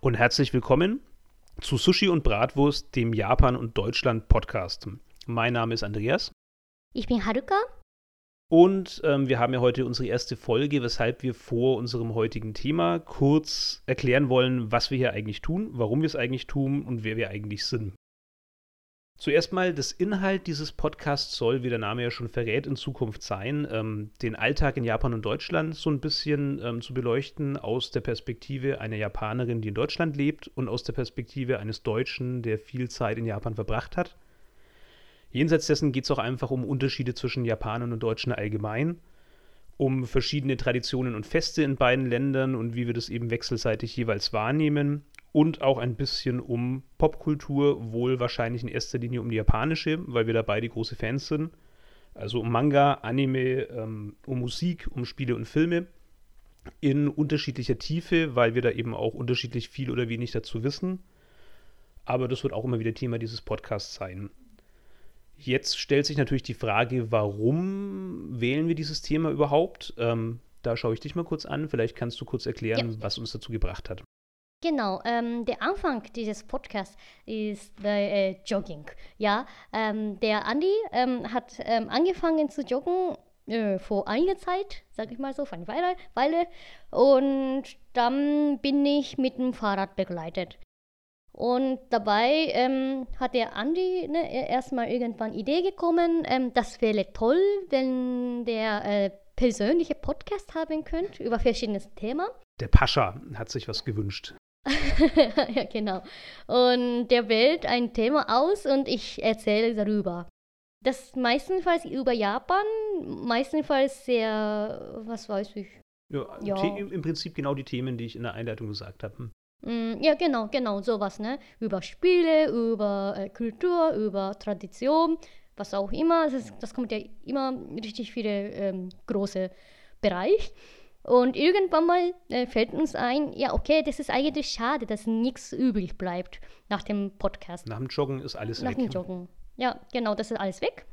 Und herzlich willkommen zu Sushi und Bratwurst, dem Japan und Deutschland Podcast. Mein Name ist Andreas Ich bin Haruka. und ähm, wir haben ja heute unsere erste Folge, weshalb wir vor unserem heutigen Thema kurz erklären wollen, was wir hier eigentlich tun, warum wir es eigentlich tun und wer wir eigentlich sind. Zuerst mal, das Inhalt dieses Podcasts soll, wie der Name ja schon verrät, in Zukunft sein, ähm, den Alltag in Japan und Deutschland so ein bisschen ähm, zu beleuchten aus der Perspektive einer Japanerin, die in Deutschland lebt und aus der Perspektive eines Deutschen, der viel Zeit in Japan verbracht hat. Jenseits dessen geht es auch einfach um Unterschiede zwischen Japanern und Deutschen allgemein, um verschiedene Traditionen und Feste in beiden Ländern und wie wir das eben wechselseitig jeweils wahrnehmen und auch ein bisschen um Popkultur, wohl wahrscheinlich in erster Linie um die japanische, weil wir da beide große Fans sind. Also um Manga, Anime, ähm, um Musik, um Spiele und Filme in unterschiedlicher Tiefe, weil wir da eben auch unterschiedlich viel oder wenig dazu wissen. Aber das wird auch immer wieder Thema dieses Podcasts sein. Jetzt stellt sich natürlich die Frage, warum wählen wir dieses Thema überhaupt? Ähm, da schaue ich dich mal kurz an. Vielleicht kannst du kurz erklären, Ja. was uns dazu gebracht hat. Genau, ähm, der Anfang dieses Podcasts ist äh, Jogging. Ja, ähm, der Andi ähm, hat ähm, angefangen zu joggen äh, vor einiger Zeit, sag ich mal so, vor einer Weile, Weile. Und dann bin ich mit dem Fahrrad begleitet. Und dabei ähm, hat der Andi ne, e- erstmal irgendwann Idee gekommen, ähm, das wäre toll, wenn der äh, persönliche Podcast haben könnte über verschiedenes Thema. Der Pascha hat sich was gewünscht. ja, genau. Und der wählt ein Thema aus und ich erzähle darüber. Das meistenfalls über Japan, meistenfalls sehr, was weiß ich. Ja, Ja. Im Prinzip genau die Themen, die ich in der Einleitung gesagt habe. Mm, Ja, genau, genau, sowas, ne? Über Spiele, über äh, Kultur, über Tradition, was auch immer. Das, ist, das kommt ja immer richtig viele ähm, große Bereich. Und irgendwann mal äh, fällt uns ein, ja, okay, das ist eigentlich schade, dass nichts übrig bleibt nach dem Podcast. Nach dem Joggen ist alles Nach weg. dem Joggen. Ja, genau, das ist alles weg,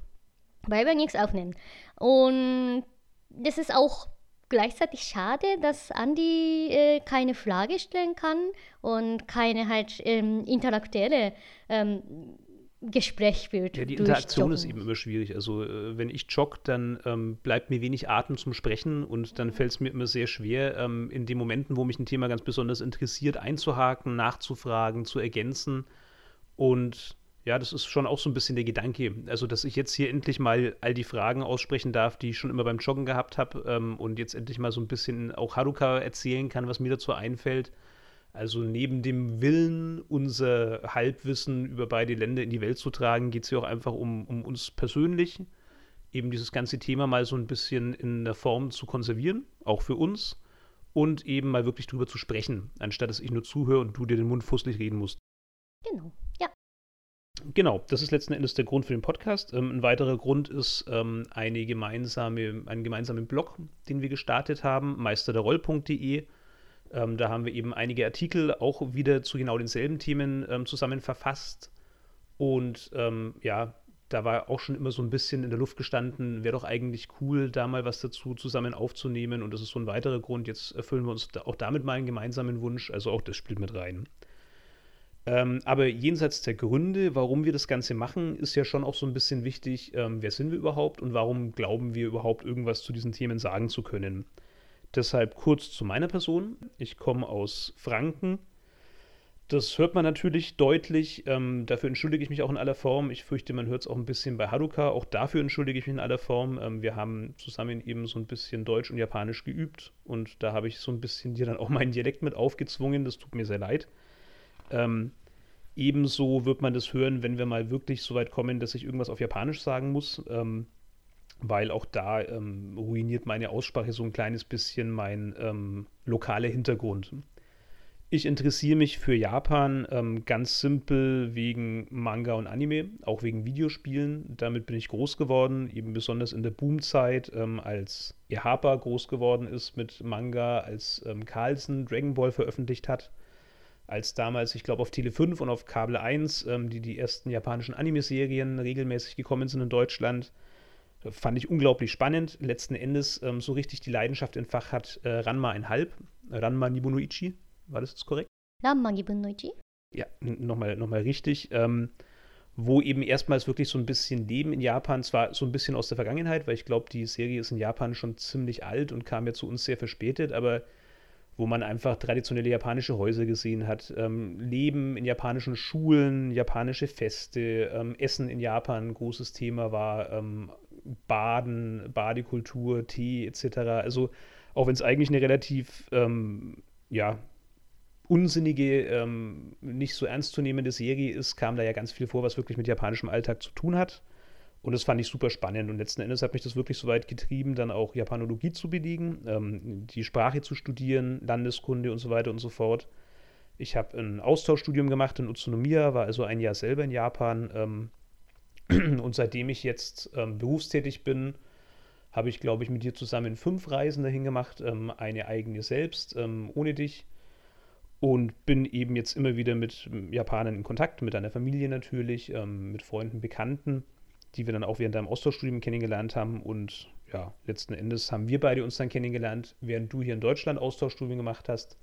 weil wir nichts aufnehmen. Und das ist auch gleichzeitig schade, dass Andi äh, keine Frage stellen kann und keine halt ähm, intellektuelle ähm, Gespräch führt. Ja, die Interaktion ist eben immer schwierig. Also, äh, wenn ich jogge, dann ähm, bleibt mir wenig Atem zum Sprechen und dann fällt es mir immer sehr schwer, ähm, in den Momenten, wo mich ein Thema ganz besonders interessiert, einzuhaken, nachzufragen, zu ergänzen. Und ja, das ist schon auch so ein bisschen der Gedanke. Also, dass ich jetzt hier endlich mal all die Fragen aussprechen darf, die ich schon immer beim Joggen gehabt habe ähm, und jetzt endlich mal so ein bisschen auch Haruka erzählen kann, was mir dazu einfällt. Also neben dem Willen, unser Halbwissen über beide Länder in die Welt zu tragen, geht es hier auch einfach um, um uns persönlich, eben dieses ganze Thema mal so ein bisschen in der Form zu konservieren, auch für uns, und eben mal wirklich drüber zu sprechen, anstatt dass ich nur zuhöre und du dir den Mund fusselig reden musst. Genau. Genau, das ist letzten Endes der Grund für den Podcast. Ähm, ein weiterer Grund ist ähm, eine gemeinsame, einen gemeinsamen Blog, den wir gestartet haben, meisterderroll.de. Ähm, da haben wir eben einige Artikel auch wieder zu genau denselben Themen ähm, zusammen verfasst. Und ähm, ja, da war auch schon immer so ein bisschen in der Luft gestanden, wäre doch eigentlich cool, da mal was dazu zusammen aufzunehmen. Und das ist so ein weiterer Grund. Jetzt erfüllen wir uns da auch damit mal einen gemeinsamen Wunsch. Also auch das spielt mit rein. Ähm, aber jenseits der Gründe, warum wir das Ganze machen, ist ja schon auch so ein bisschen wichtig, ähm, wer sind wir überhaupt und warum glauben wir überhaupt irgendwas zu diesen Themen sagen zu können. Deshalb kurz zu meiner Person. Ich komme aus Franken. Das hört man natürlich deutlich. Ähm, dafür entschuldige ich mich auch in aller Form. Ich fürchte, man hört es auch ein bisschen bei Haruka. Auch dafür entschuldige ich mich in aller Form. Ähm, wir haben zusammen eben so ein bisschen Deutsch und Japanisch geübt. Und da habe ich so ein bisschen dir dann auch meinen Dialekt mit aufgezwungen. Das tut mir sehr leid. Ähm, ebenso wird man das hören, wenn wir mal wirklich so weit kommen, dass ich irgendwas auf Japanisch sagen muss. Ähm, weil auch da ähm, ruiniert meine Aussprache so ein kleines bisschen mein ähm, lokaler Hintergrund. Ich interessiere mich für Japan ähm, ganz simpel wegen Manga und Anime, auch wegen Videospielen. Damit bin ich groß geworden, eben besonders in der Boomzeit, ähm, als Ehapa groß geworden ist mit Manga, als Carlsen Dragon Ball veröffentlicht hat als damals, ich glaube, auf Tele 5 und auf Kabel 1, ähm, die die ersten japanischen Anime-Serien regelmäßig gekommen sind in Deutschland. Äh, fand ich unglaublich spannend. Letzten Endes ähm, so richtig die Leidenschaft in Fach hat äh, Ranma ein Halb. Ranma Nibunoichi, war das jetzt korrekt? Ranma Nibunoichi? Ja, nochmal noch mal richtig. Ähm, wo eben erstmals wirklich so ein bisschen Leben in Japan, zwar so ein bisschen aus der Vergangenheit, weil ich glaube, die Serie ist in Japan schon ziemlich alt und kam ja zu uns sehr verspätet, aber wo man einfach traditionelle japanische Häuser gesehen hat, ähm, Leben in japanischen Schulen, japanische Feste, ähm, Essen in Japan ein großes Thema war, ähm, Baden, Badekultur, Tee etc. Also auch wenn es eigentlich eine relativ ähm, ja, unsinnige, ähm, nicht so ernstzunehmende Serie ist, kam da ja ganz viel vor, was wirklich mit japanischem Alltag zu tun hat. Und das fand ich super spannend. Und letzten Endes hat mich das wirklich so weit getrieben, dann auch Japanologie zu belegen, ähm, die Sprache zu studieren, Landeskunde und so weiter und so fort. Ich habe ein Austauschstudium gemacht in Utsunomiya, war also ein Jahr selber in Japan. Ähm, und seitdem ich jetzt ähm, berufstätig bin, habe ich, glaube ich, mit dir zusammen fünf Reisen dahin gemacht, ähm, eine eigene selbst, ähm, ohne dich und bin eben jetzt immer wieder mit Japanern in Kontakt, mit deiner Familie natürlich, ähm, mit Freunden, Bekannten, die wir dann auch während deinem Austauschstudium kennengelernt haben. Und ja, letzten Endes haben wir beide uns dann kennengelernt, während du hier in Deutschland Austauschstudium gemacht hast.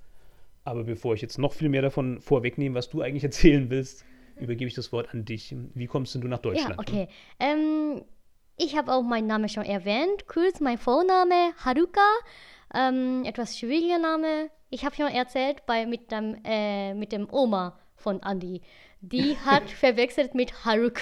Aber bevor ich jetzt noch viel mehr davon vorwegnehme, was du eigentlich erzählen willst, übergebe ich das Wort an dich. Wie kommst denn du nach Deutschland? Ja, okay. Ähm, ich habe auch meinen Namen schon erwähnt. Kurz mein Vorname Haruka. Ähm, etwas schwieriger Name ich habe schon erzählt bei, mit, dem, äh, mit dem Oma von Andy. Die hat verwechselt mit Haruk.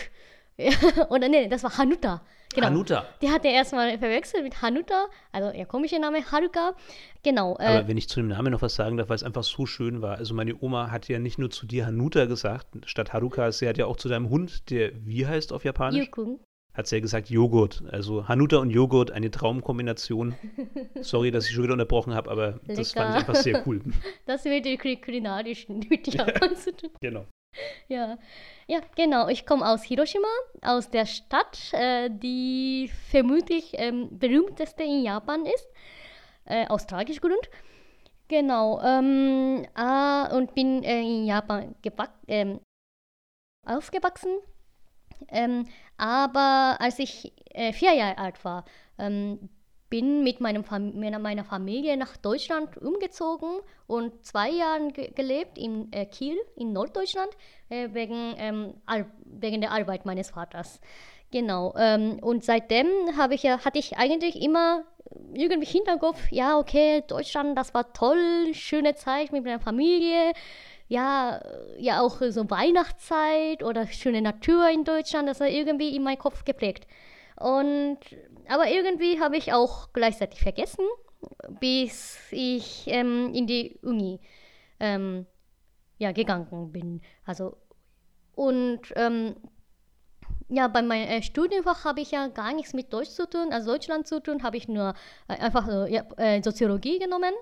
Oder nee, das war Hanuta. Genau. Hanuta. Die hat er erstmal verwechselt mit Hanuta, also ihr komischer Name, Haruka. Genau. Äh, Aber wenn ich zu dem Namen noch was sagen darf, weil es einfach so schön war. Also meine Oma hat ja nicht nur zu dir Hanuta gesagt, statt Haruka, sie hat ja auch zu deinem Hund, der wie heißt auf Japanisch? Yukun hat sie ja gesagt, Joghurt. Also Hanuta und Joghurt, eine Traumkombination. Sorry, dass ich schon wieder unterbrochen habe, aber Lecker. das fand ich einfach sehr cool. Das wird die kulinarischen mit Japan zu tun. Genau. Ja. ja, genau. Ich komme aus Hiroshima, aus der Stadt, äh, die vermutlich ähm, berühmteste in Japan ist, äh, aus tragischem Grund. Genau. Ähm, äh, und bin äh, in Japan ähm, aufgewachsen. Ähm, aber als ich äh, vier Jahre alt war, ähm, bin mit meinem Fam meiner Familie nach Deutschland umgezogen und zwei Jahre ge gelebt in äh, Kiel in Norddeutschland äh, wegen, ähm, wegen der Arbeit meines Vaters. Genau. Ähm, und seitdem habe ich ja, hatte ich eigentlich immer irgendwie Hinterkopf, ja, okay, Deutschland, das war toll, schöne Zeit mit meiner Familie ja, ja auch so Weihnachtszeit oder schöne Natur in Deutschland, das war irgendwie in meinen Kopf geprägt. Und, aber irgendwie habe ich auch gleichzeitig vergessen, bis ich ähm, in die Uni ähm, ja, gegangen bin. Also, und ähm, ja, bei meinem äh, Studienfach habe ich ja gar nichts mit Deutsch zu tun, also Deutschland zu tun, habe ich nur äh, einfach äh, ja, Soziologie genommen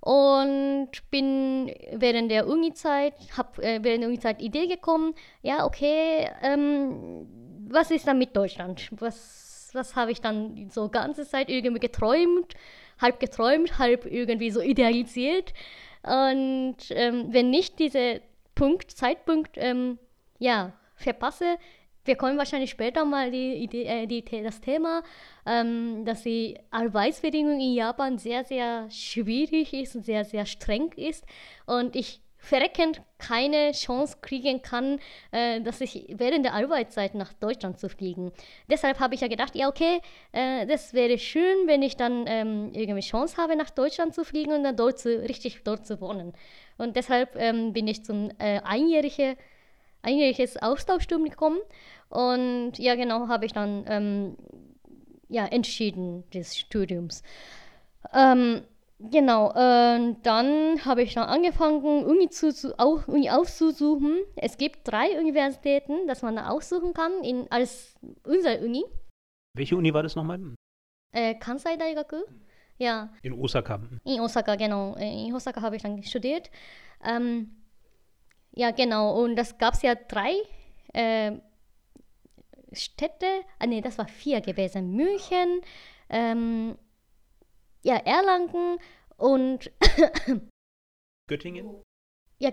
und bin während der Uni-Zeit, habe äh, während der Uni-Zeit Idee gekommen, ja, okay, ähm, was ist dann mit Deutschland? Was, was habe ich dann so ganze Zeit irgendwie geträumt, halb geträumt, halb irgendwie so idealisiert. Und ähm, wenn nicht diese Punkt, Zeitpunkt, ähm, ja, verpasse, wir kommen wahrscheinlich später mal die, Idee, äh, die, das Thema, ähm, dass die Arbeitsbedingungen in Japan sehr, sehr schwierig ist und sehr, sehr streng ist. Und ich verreckend keine Chance kriegen kann, äh, dass ich während der Arbeitszeit nach Deutschland zu fliegen. Deshalb habe ich ja gedacht, ja okay, äh, das wäre schön, wenn ich dann ähm, irgendwie Chance habe, nach Deutschland zu fliegen und dann dort zu, richtig dort zu wohnen. Und deshalb ähm, bin ich zum äh, einjährige, einjähriges Austauschstudium gekommen und ja, genau, habe ich dann ähm, ja, entschieden des Studiums. Ähm, genau, äh, dann habe ich dann angefangen, Uni, zu, zu, auch, Uni auszusuchen. Es gibt drei Universitäten, dass man da aussuchen kann, in, als unsere Uni. Welche Uni war das nochmal? Äh, Kansai Daigaku. Ja. In Osaka. In Osaka, genau. Äh, in Osaka habe ich dann studiert. Ähm, ja, genau. Und das gab es ja drei äh, Städte, ah nee, das war vier gewesen, München, ähm, ja, Erlangen und Göttingen? Ja,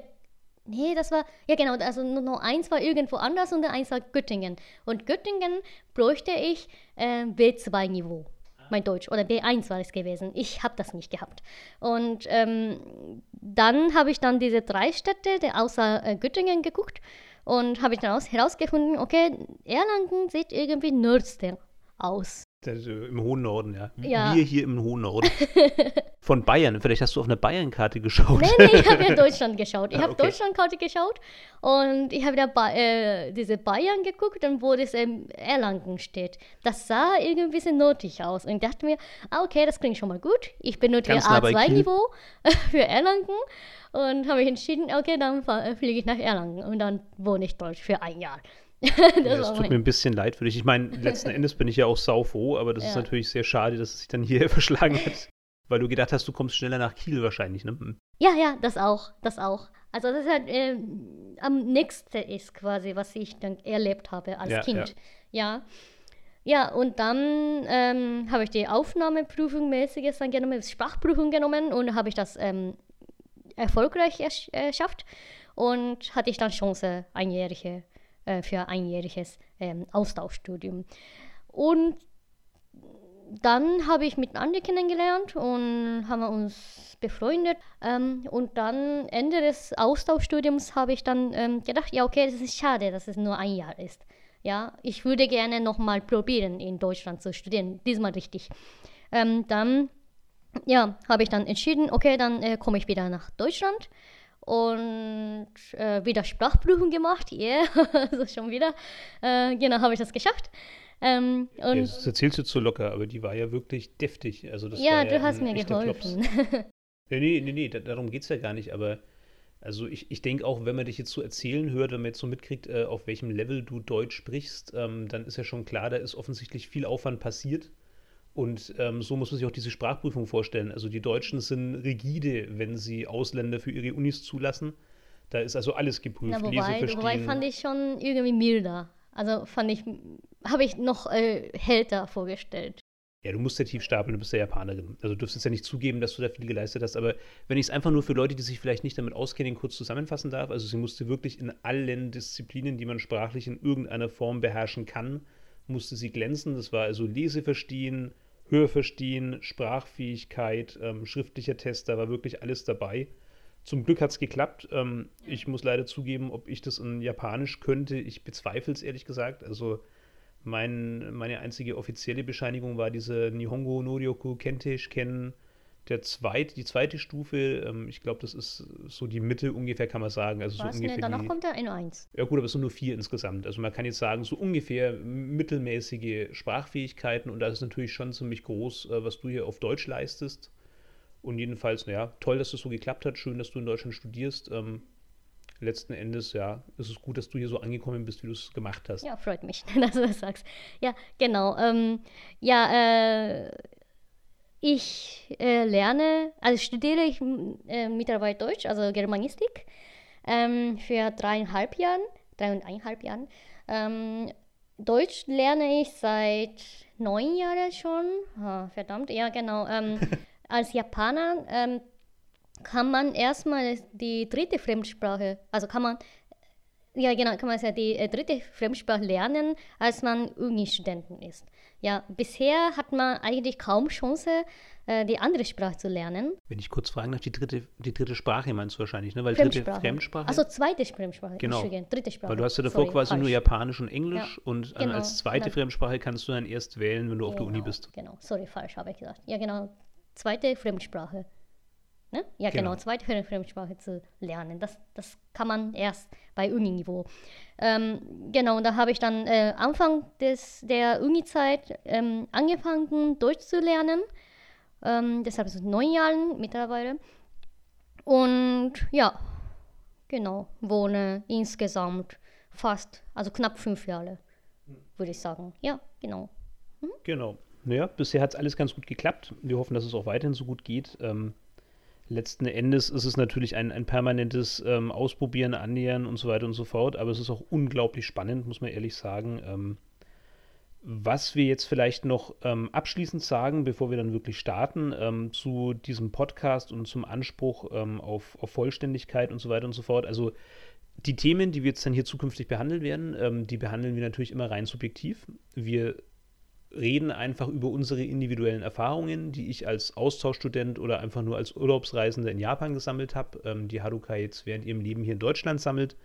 nee, das war, ja genau, also nur eins war irgendwo anders und eins war Göttingen. Und Göttingen bräuchte ich äh, B2-Niveau. mein Deutsch. Oder B1 war es gewesen. Ich habe das nicht gehabt. Und ähm, dann habe ich dann diese drei Städte der außer äh, Göttingen geguckt und habe ich dann herausgefunden, okay, Erlangen sieht irgendwie nördster aus. Im hohen Norden, ja. Ja. Wir hier im hohen Norden. Von Bayern. Vielleicht hast du auf eine Bayern-Karte geschaut. Nee, nee, ich habe ja Deutschland geschaut. Ich Ah, habe okay. Deutschlandkarte geschaut und ich habe da ba äh, diese Bayern geguckt und wo das ähm, Erlangen steht. Das sah irgendwie ein bisschen nördlich aus und ich dachte mir, ah, okay, das klingt schon mal gut. Ich benutze Ganz nah bei Kiel. A2-Niveau für Erlangen und habe mich entschieden, okay, dann äh, fliege ich nach Erlangen und dann wohne ich dort für ein Jahr. das Ja, tut mir ein bisschen leid für dich. Ich meine, letzten Endes bin ich ja auch saufroh, aber das ist Ja. natürlich sehr schade, dass es sich dann hier verschlagen hat. Weil du gedacht hast, du kommst schneller nach Kiel wahrscheinlich, ne? Hm. Ja, ja, das auch, das auch. Also das ist halt ähm, am nächsten ist quasi, was ich dann erlebt habe als Ja, Kind. Ja. ja. und dann ähm, habe ich die Aufnahmeprüfung mäßiges dann genommen, Sprachprüfung genommen und habe ich das ähm, erfolgreich ersch- äh, geschafft und hatte ich dann Chance einjährige, äh, für einjähriges ähm, Austauschstudium. Und dann habe ich mit Andi kennengelernt und haben uns befreundet. Ähm, und dann Ende des Austauschstudiums habe ich dann ähm, gedacht, ja okay, das ist schade, dass es nur ein Jahr ist. Ja, ich würde gerne nochmal probieren, in Deutschland zu studieren, diesmal richtig. Ähm, dann ja, habe ich dann entschieden, okay, dann äh, komme ich wieder nach Deutschland und äh, wieder Sprachprüfung gemacht. Yeah, also schon wieder. Äh, genau, habe ich das geschafft. Ähm, Ja, und das erzählst du zu locker, aber die war ja wirklich deftig. Also das ja, war du hast ein mir geholfen. Nee, nee, nee, nee da, darum geht es ja gar nicht, aber also ich, ich denke auch, wenn man dich jetzt so erzählen hört, wenn man jetzt so mitkriegt, äh, auf welchem Level du Deutsch sprichst, ähm, dann ist ja schon klar, da ist offensichtlich viel Aufwand passiert. Und ähm, so muss man sich auch diese Sprachprüfung vorstellen. Also die Deutschen sind rigide, wenn sie Ausländer für ihre Unis zulassen. Da ist also alles geprüft. Na, Lesen, wobei, verstehen. wobei fand ich schon irgendwie milder. Also fand ich, habe ich noch äh, härter vorgestellt. Ja, du musst ja tief stapeln, du bist ja Japanerin. Also du dürftest ja nicht zugeben, dass du da viel geleistet hast. Aber wenn ich es einfach nur für Leute, die sich vielleicht nicht damit auskennen, kurz zusammenfassen darf, also sie musste wirklich in allen Disziplinen, die man sprachlich in irgendeiner Form beherrschen kann, musste sie glänzen. Das war also Leseverstehen, Hörverstehen, Sprachfähigkeit, ähm, schriftlicher Test, da war wirklich alles dabei. Zum Glück hat es geklappt. Ähm, ich muss leider zugeben, ob ich das in Japanisch könnte, ich bezweifle es ehrlich gesagt. Also mein, meine einzige offizielle Bescheinigung war diese Nihongo Noryoku Kenteish Ken, der zweit, die zweite Stufe. Ähm, ich glaube, das ist so die Mitte ungefähr, kann man sagen. Also so Was? Ne, ungefähr danach die, kommt der N1. ja gut, aber es sind nur vier insgesamt. Also man kann jetzt sagen, so ungefähr mittelmäßige Sprachfähigkeiten und das ist natürlich schon ziemlich groß, äh, was du hier auf Deutsch leistest. Und jedenfalls, naja, toll, dass das so geklappt hat. Schön, dass du in Deutschland studierst. Ähm, letzten Endes, ja, ist es gut, dass du hier so angekommen bist, wie du es gemacht hast. Ja, freut mich, dass du das sagst. Ja, genau. Ähm, ja, äh, ich äh, lerne, also studiere ich äh, mittlerweile Deutsch, also Germanistik, ähm, für dreieinhalb Jahren, dreieinhalb Jahren. Ähm, Deutsch lerne ich seit neun Jahren schon. Ah, verdammt, ja, genau. Ähm, als Japaner ähm, kann man erstmal die dritte Fremdsprache, also kann man ja, genau, kann man ja die äh, dritte Fremdsprache lernen, als man Uni-Studenten ist. Ja, bisher hat man eigentlich kaum Chance, äh, die andere Sprache zu lernen. Wenn ich kurz fragen darf, die dritte, die dritte Sprache meinst du wahrscheinlich, ne? Weil dritte Fremdsprache. Fremdsprache. Also zweite Fremdsprache. Genau. Dritte Sprache. weil du hast ja davor Sorry, quasi nur falsch. Japanisch und Englisch Ja, und äh, genau. als zweite Dann- Fremdsprache kannst du dann erst wählen, wenn du auf der Uni Genau, bist. Genau, sorry, falsch habe ich gesagt. Ja, genau, zweite Fremdsprache. Ne? Ja, genau. Genau. zweite Fre- Fremdsprache zu lernen. Das, das kann man erst bei Uni-Niveau. Ähm, genau, und da habe ich dann äh, Anfang des, der Uni-Zeit ähm, angefangen, Deutsch zu lernen. Ähm, deshalb es neun Jahren mittlerweile. Und ja, genau, wohne insgesamt fast, also knapp fünf Jahre, würde ich sagen. Ja, genau. Genau. Naja, bisher hat es alles ganz gut geklappt. Wir hoffen, dass es auch weiterhin so gut geht. Ähm, letzten Endes ist es natürlich ein, ein permanentes ähm, Ausprobieren, Annähern und so weiter und so fort, aber es ist auch unglaublich spannend, muss man ehrlich sagen. Ähm, was wir jetzt vielleicht noch ähm, abschließend sagen, bevor wir dann wirklich starten, ähm, zu diesem Podcast und zum Anspruch ähm, auf, auf Vollständigkeit und so weiter und so fort. Also die Themen, die wir jetzt dann hier zukünftig behandeln werden, ähm, die behandeln wir natürlich immer rein subjektiv. Wir reden einfach über unsere individuellen Erfahrungen, die ich als Austauschstudent oder einfach nur als Urlaubsreisender in Japan gesammelt habe, ähm, die Haruka jetzt während ihrem Leben hier in Deutschland sammelt.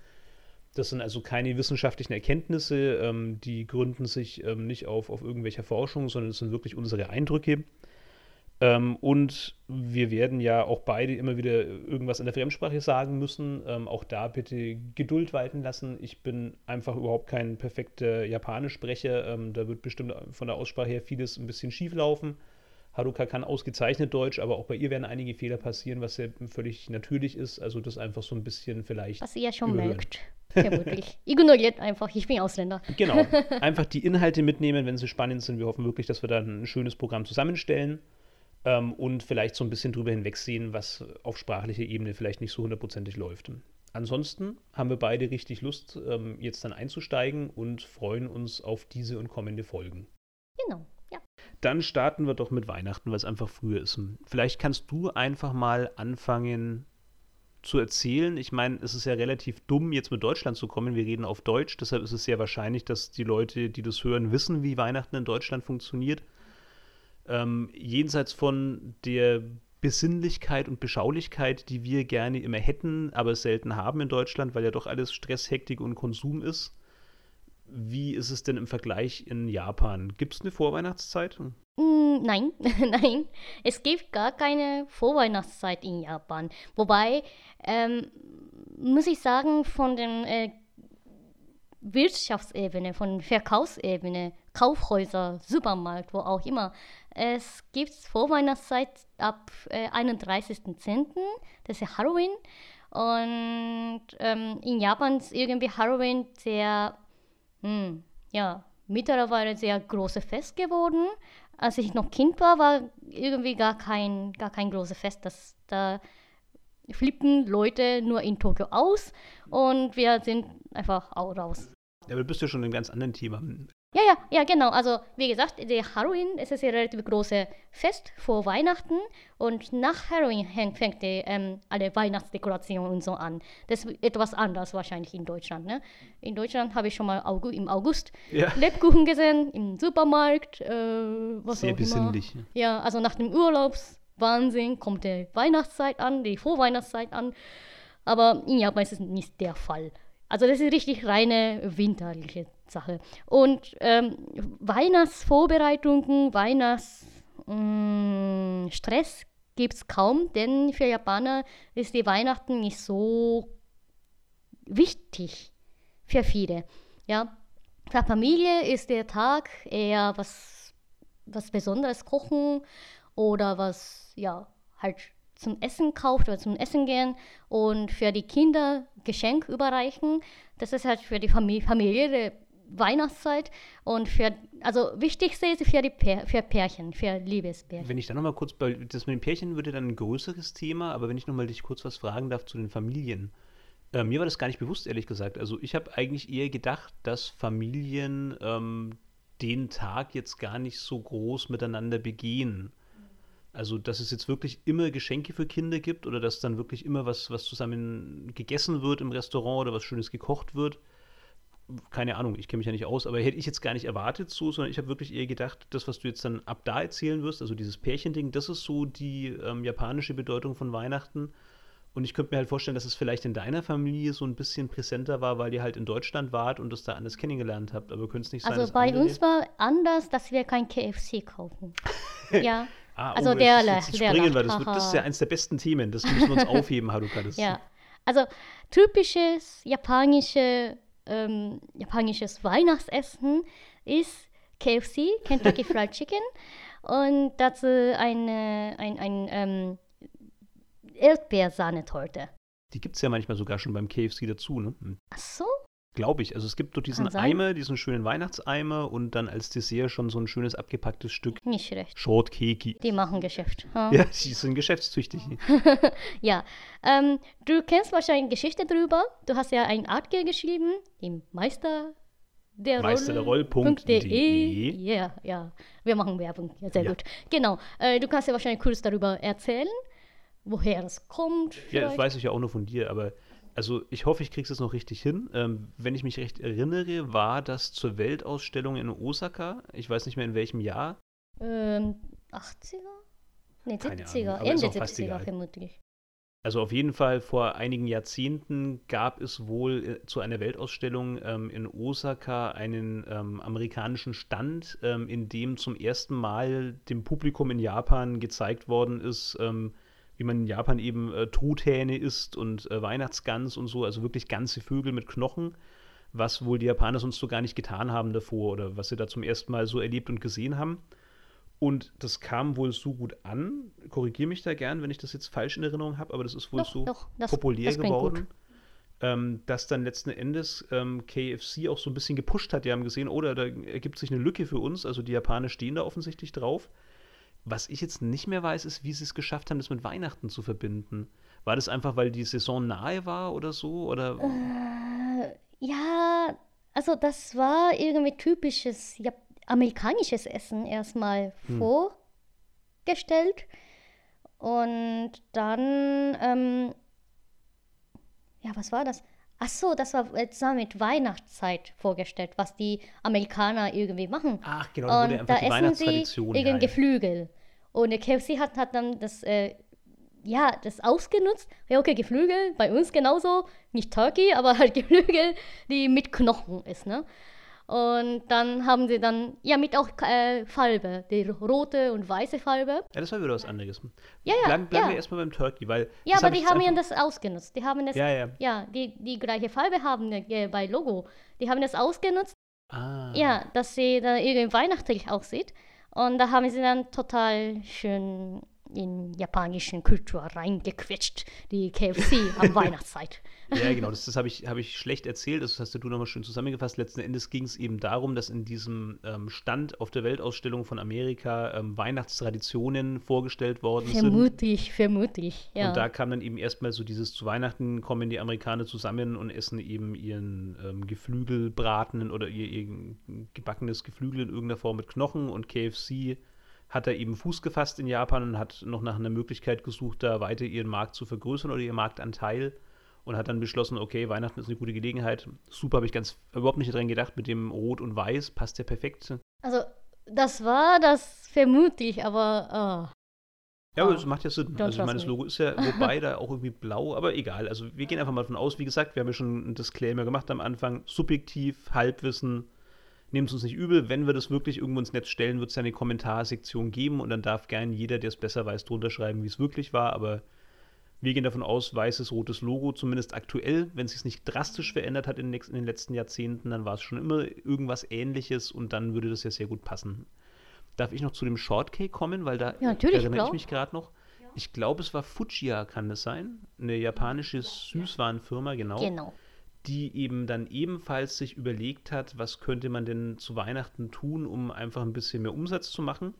Das sind also keine wissenschaftlichen Erkenntnisse, ähm, die gründen sich ähm, nicht auf, auf irgendwelcher Forschung, sondern es sind wirklich unsere Eindrücke. Ähm, und wir werden ja auch beide immer wieder irgendwas in der Fremdsprache sagen müssen. Ähm, auch da bitte Geduld walten lassen. Ich bin einfach überhaupt kein perfekter Japanischsprecher. Ähm, da wird bestimmt von der Aussprache her vieles ein bisschen schief laufen. Haruka kann ausgezeichnet Deutsch, aber auch bei ihr werden einige Fehler passieren, was ja völlig natürlich ist. Also das einfach so ein bisschen vielleicht. Was ihr ja schon überhören. merkt. Vermutlich. Ignoriert einfach, ich bin Ausländer. Genau. Einfach die Inhalte mitnehmen, wenn sie spannend sind. Wir hoffen wirklich, dass wir dann ein schönes Programm zusammenstellen ähm, und vielleicht so ein bisschen drüber hinwegsehen, was auf sprachlicher Ebene vielleicht nicht so hundertprozentig läuft. Ansonsten haben wir beide richtig Lust, ähm, jetzt dann einzusteigen und freuen uns auf diese und kommende Folgen. Genau, ja. Dann starten wir doch mit Weihnachten, weil es einfach früher ist. Vielleicht kannst du einfach mal anfangen zu erzählen. Ich meine, es ist ja relativ dumm, jetzt mit Deutschland zu kommen. Wir reden auf Deutsch, deshalb ist es sehr wahrscheinlich, dass die Leute, die das hören, wissen, wie Weihnachten in Deutschland funktioniert ähm, jenseits von der Besinnlichkeit und Beschaulichkeit, die wir gerne immer hätten, aber selten haben in Deutschland, weil ja doch alles Stress, Hektik und Konsum ist. Wie ist es denn im Vergleich in Japan? Gibt es eine Vorweihnachtszeit? Mm, nein, nein. Es gibt gar keine Vorweihnachtszeit in Japan. Wobei, ähm, muss ich sagen, von der äh, Wirtschaftsebene, von Verkaufsebene, Kaufhäuser, Supermarkt, wo auch immer, es gibt Vorweihnachtszeit ab äh, 31.10., das ist Halloween. Und ähm, in Japan ist irgendwie Halloween sehr, hm, ja, mittlerweile sehr großes Fest geworden. Als ich noch Kind war, war irgendwie gar kein, gar kein großes Fest. Das, da flippen Leute nur in Tokio aus und wir sind einfach auch raus. Ja, aber du bist ja schon in einem ganz anderen Thema. Ja, ja, ja, genau. Also wie gesagt, der Halloween ist ein relativ großes Fest vor Weihnachten und nach Halloween fängt die, ähm, alle Weihnachtsdekorationen und so an. Das ist etwas anders wahrscheinlich in Deutschland. Ne? In Deutschland habe ich schon mal August, im August ja. Lebkuchen gesehen im Supermarkt. Äh, was Sehr besinnlich. Ja, also nach dem Urlaubswahnsinn kommt die Weihnachtszeit an, die Vorweihnachtszeit an. Aber in Japan ist es nicht der Fall. Also das ist richtig reine winterliche Sache. Und ähm, Weihnachtsvorbereitungen, Weihnachtsstress mm, gibt es kaum, denn für Japaner ist die Weihnachten nicht so wichtig für viele. Ja, für Familie ist der Tag eher was, was Besonderes kochen oder was, ja, halt zum Essen kauft oder zum Essen gehen und für die Kinder Geschenk überreichen. Das ist halt für die Familie, Familie Weihnachtszeit und für, also wichtigste ist für die Pär, für Pärchen, für Liebespärchen. Wenn ich dann nochmal kurz, bei, das mit den Pärchen würde dann ein größeres Thema, aber wenn ich nochmal dich kurz was fragen darf zu den Familien. Äh, mir war das gar nicht bewusst, ehrlich gesagt. Also ich habe eigentlich eher gedacht, dass Familien ähm, den Tag jetzt gar nicht so groß miteinander begehen. Also, dass es jetzt wirklich immer Geschenke für Kinder gibt oder dass dann wirklich immer was, was zusammen gegessen wird im Restaurant oder was Schönes gekocht wird keine Ahnung, ich kenne mich ja nicht aus, aber hätte ich jetzt gar nicht erwartet so, sondern ich habe wirklich eher gedacht, das, was du jetzt dann ab da erzählen wirst, also dieses Pärchending, das ist so die ähm, japanische Bedeutung von Weihnachten. Und ich könnte mir halt vorstellen, dass es vielleicht in deiner Familie so ein bisschen präsenter war, weil ihr halt in Deutschland wart und das da anders kennengelernt habt. Aber könnte es nicht sein, Also bei uns war anders, dass wir kein KFC kaufen. ja. Ah, also oh, der, jetzt, jetzt der springen wir. Das, wird, das ist ja eines der besten Themen. Das müssen wir uns aufheben, Haruka. Das ja. Also typisches japanische ähm, japanisches Weihnachtsessen ist KFC, Kentucky Fried Chicken. Und dazu eine, ein, ein ähm, Erdbeersahnetorte. Die gibt es ja manchmal sogar schon beim KFC dazu, ne? Hm. Ach so? Glaube ich. Also es gibt dort diesen Eimer, diesen schönen Weihnachtseimer und dann als Dessert schon so ein schönes abgepacktes Stück Nicht schlecht. Shortcake. Die machen Geschäft. Ja, ja sie sind geschäftstüchtig. ja. Ähm, du kennst wahrscheinlich Geschichte drüber. Du hast ja ein Artikel geschrieben im Meister der Meister der Roll.de. Ja, ja. Wir machen Werbung. Ja, sehr ja. gut. Genau. Äh, du kannst ja wahrscheinlich kurz darüber erzählen, woher es kommt. Ja, das weiß ich ja auch nur von dir, aber Also ich hoffe, ich kriege es noch richtig hin. Ähm, wenn ich mich recht erinnere, war das zur Weltausstellung in Osaka. Ich weiß nicht mehr in welchem Jahr. Ähm, 80er? Ne, 70er. Ende 70er vermutlich. Also auf jeden Fall vor einigen Jahrzehnten gab es wohl äh, zu einer Weltausstellung ähm, in Osaka einen ähm, amerikanischen Stand, ähm, in dem zum ersten Mal dem Publikum in Japan gezeigt worden ist, ähm, wie man in Japan eben äh, Truthähne isst und äh, Weihnachtsgans und so, also wirklich ganze Vögel mit Knochen, was wohl die Japaner sonst so gar nicht getan haben davor oder was sie da zum ersten Mal so erlebt und gesehen haben. Und das kam wohl so gut an, korrigiere mich da gern, wenn ich das jetzt falsch in Erinnerung habe, aber das ist wohl doch, so doch, das, populär das geworden, ähm, dass dann letzten Endes ähm, KFC auch so ein bisschen gepusht hat. Die haben gesehen, oh, da, da ergibt sich eine Lücke für uns, also die Japaner stehen da offensichtlich drauf. Was ich jetzt nicht mehr weiß, ist, wie sie es geschafft haben, das mit Weihnachten zu verbinden. War das einfach, weil die Saison nahe war oder so? Oder? Äh, ja, also das war irgendwie typisches ja, amerikanisches Essen erstmal hm. vorgestellt. Und dann, ähm, ja, was war das? Ach so, das war zusammen mit Weihnachtszeit vorgestellt, was die Amerikaner irgendwie machen. Ach, genau, da, und da essen sie irgendein Geflügel. Und der KFC hat, hat dann das, äh, ja, das ausgenutzt. Ja, okay, Geflügel, bei uns genauso. Nicht Turkey, aber halt Geflügel, die mit Knochen ist, ne? Und dann haben sie dann, ja, mit auch äh, Farbe, die rote und weiße Farbe. Ja, das war wieder was anderes. Ja, ja. Bleiben, bleiben ja. wir erstmal beim Turkey, weil. Ja, aber hab die haben ja das ausgenutzt. Die haben das, ja, ja. ja die, die gleiche Farbe haben äh, bei Logo. Die haben das ausgenutzt. Ah. Ja, dass sie da irgendwie weihnachtlich aussieht. Und da haben sie dann total schön in japanischen Kultur reingequetscht, die KFC am Weihnachtszeit. Ja, genau, das, das habe ich, hab ich schlecht erzählt, das hast du nochmal schön zusammengefasst. Letzten Endes ging es eben darum, dass in diesem ähm, Stand auf der Weltausstellung von Amerika ähm, Weihnachtstraditionen vorgestellt worden vermutlich, sind. Vermutlich, ja. Und da kam dann eben erstmal so dieses zu Weihnachten kommen die Amerikaner zusammen und essen eben ihren ähm, Geflügelbraten oder ihr, ihr gebackenes Geflügel in irgendeiner Form mit Knochen und KFC hat er eben Fuß gefasst in Japan und hat noch nach einer Möglichkeit gesucht, da weiter ihren Markt zu vergrößern oder ihren Marktanteil und hat dann beschlossen, okay, Weihnachten ist eine gute Gelegenheit. Super, habe ich ganz überhaupt nicht dran gedacht mit dem Rot und Weiß, passt ja perfekt. Also, das war das vermutlich, aber. Oh. Ja, aber das macht ja Sinn. Don't also, ich meine, das Logo ist ja, wobei da auch irgendwie blau, aber egal. Also, wir gehen einfach mal davon aus, wie gesagt, wir haben ja schon ein Disclaimer gemacht am Anfang. Subjektiv, Halbwissen, nehmt es uns nicht übel. Wenn wir das wirklich irgendwo ins Netz stellen, wird es ja eine Kommentarsektion geben und dann darf gern jeder, der es besser weiß, drunter schreiben, wie es wirklich war. Aber wir gehen davon aus, weißes, rotes Logo, zumindest aktuell. Wenn es sich nicht drastisch verändert hat in den, letzten Jahrzehnten, dann war es schon immer irgendwas Ähnliches und dann würde das ja sehr gut passen. Darf ich noch zu dem Shortcake kommen, weil da ja, erinnere ich mich gerade noch. Ich glaube, es war Fujia, kann das sein? Eine japanische Süßwarenfirma, genau. Genau die eben dann ebenfalls sich überlegt hat, was könnte man denn zu Weihnachten tun, um einfach ein bisschen mehr Umsatz zu machen.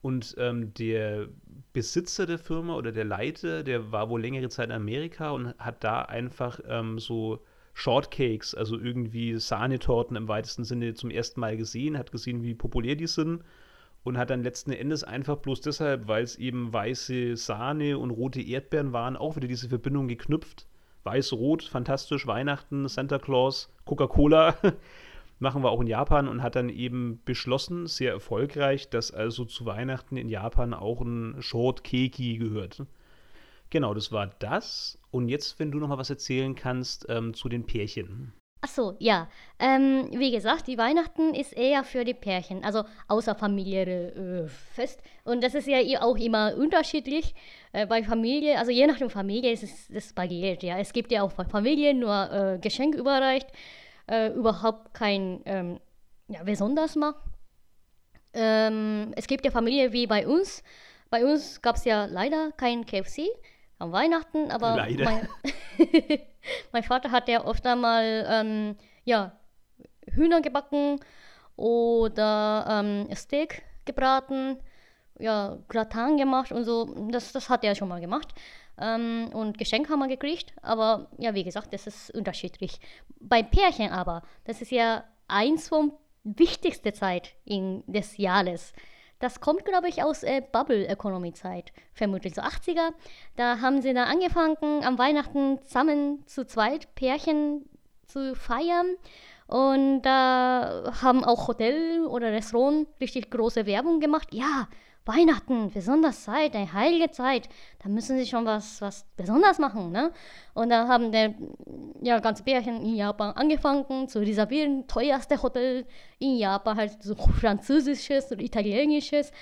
Und ähm, der Besitzer der Firma oder der Leiter, der war wohl längere Zeit in Amerika und hat da einfach ähm, so Shortcakes, also irgendwie Sahnetorten im weitesten Sinne zum ersten Mal gesehen, hat gesehen, wie populär die sind und hat dann letzten Endes einfach bloß deshalb, weil es eben weiße Sahne und rote Erdbeeren waren, auch wieder diese Verbindung geknüpft Weiß-Rot, fantastisch, Weihnachten, Santa Claus, Coca-Cola. Machen wir auch in Japan und hat dann eben beschlossen, sehr erfolgreich, dass also zu Weihnachten in Japan auch ein Short Keki gehört. Genau, das war das. Und jetzt, wenn du noch mal was erzählen kannst ähm, zu den Pärchen. Ach so, ja. Ähm, wie gesagt, die Weihnachten ist eher für die Pärchen, also außerfamiliäre äh, Fest. Und das ist ja auch immer unterschiedlich äh, bei Familie. Also je nach der Familie ist es das variiert. Ja, es gibt ja auch bei Familien nur äh, Geschenk überreicht, äh, überhaupt kein ähm, ja, besonders mal. Ähm, es gibt ja Familie wie bei uns. Bei uns gab es ja leider kein KFC am Weihnachten, aber leider. Mein, mein Vater hat ja oft einmal ähm, ja, Hühner gebacken oder ähm, Steak gebraten, ja, Gratin gemacht und so. Das, das hat er schon mal gemacht. Ähm, und Geschenk haben wir gekriegt, aber ja, wie gesagt, das ist unterschiedlich. Bei Pärchen aber, das ist ja eins vom wichtigsten Zeit in des Jahres. Das kommt, glaube ich, aus äh, Bubble-Economy-Zeit, vermutlich so 80er. Da haben sie dann angefangen, am Weihnachten zusammen zu zweit Pärchen zu feiern. Und da haben auch Hotel oder Restaurant richtig große Werbung gemacht. Ja, Weihnachten, besonders Zeit, eine heilige Zeit, da müssen sie schon was, was besonders machen, ne? Und da haben der, ja, ganze Bärchen in Japan angefangen zu reservieren, teuerste Hotel in Japan, halt so französisches oder italienisches.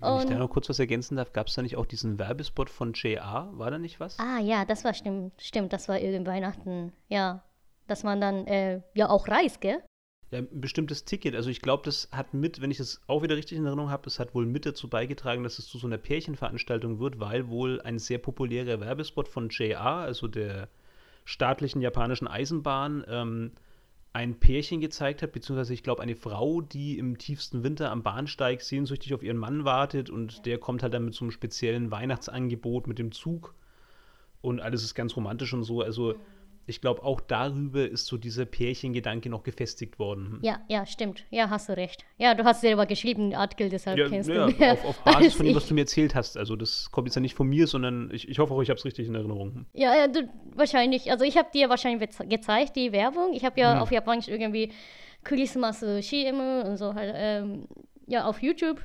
Wenn und, ich da noch kurz was ergänzen darf, gab es da nicht auch diesen Werbespot von JR? War da nicht was? Ah ja, das war stimmt, stimmt, das war irgendwie Weihnachten, ja. Dass man dann äh, ja auch reist, gell? Ja, ein bestimmtes Ticket. Also ich glaube, das hat mit, wenn ich das auch wieder richtig in Erinnerung habe, das hat wohl mit dazu beigetragen, dass es zu so einer Pärchenveranstaltung wird, weil wohl ein sehr populärer Werbespot von JR, also der staatlichen japanischen Eisenbahn, ähm, ein Pärchen gezeigt hat, beziehungsweise ich glaube eine Frau, die im tiefsten Winter am Bahnsteig sehnsüchtig auf ihren Mann wartet und der kommt halt dann mit so einem speziellen Weihnachtsangebot mit dem Zug und alles ist ganz romantisch und so. Also mhm ich glaube, auch darüber ist so dieser Pärchengedanke noch gefestigt worden. Ja, ja, stimmt. Ja, hast du recht. Ja, du hast selber geschrieben, Artikel, deshalb ja, kennst ja, du mehr. Auf, auf Basis von dem, was du mir erzählt hast. Also das kommt jetzt ja nicht von mir, sondern ich, ich hoffe auch, ich habe es richtig in Erinnerung. Ja, ja du, wahrscheinlich. Also ich habe dir wahrscheinlich gezeigt, die Werbung. Ich habe ja hm. auf Japanisch irgendwie Christmas CM und so halt, ähm, ja, auf YouTube,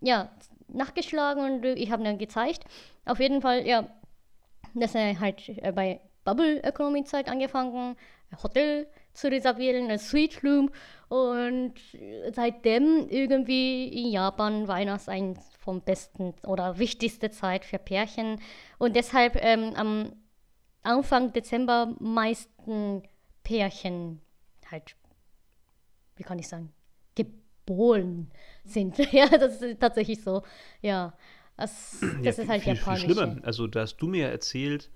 ja, nachgeschlagen und ich habe dann gezeigt. Auf jeden Fall, ja, dass er halt äh, bei Bubble-Economy-Zeit angefangen, ein Hotel zu reservieren, ein Suite Room. Und seitdem irgendwie in Japan Weihnachts ein vom besten oder wichtigste Zeit für Pärchen. Und deshalb ähm, am Anfang Dezember meisten Pärchen halt, wie kann ich sagen, geboren sind. ja, das ist tatsächlich so. Ja, das, das ja, ist halt viel, japanisch. Viel schlimmer. Also, da hast du mir erzählt,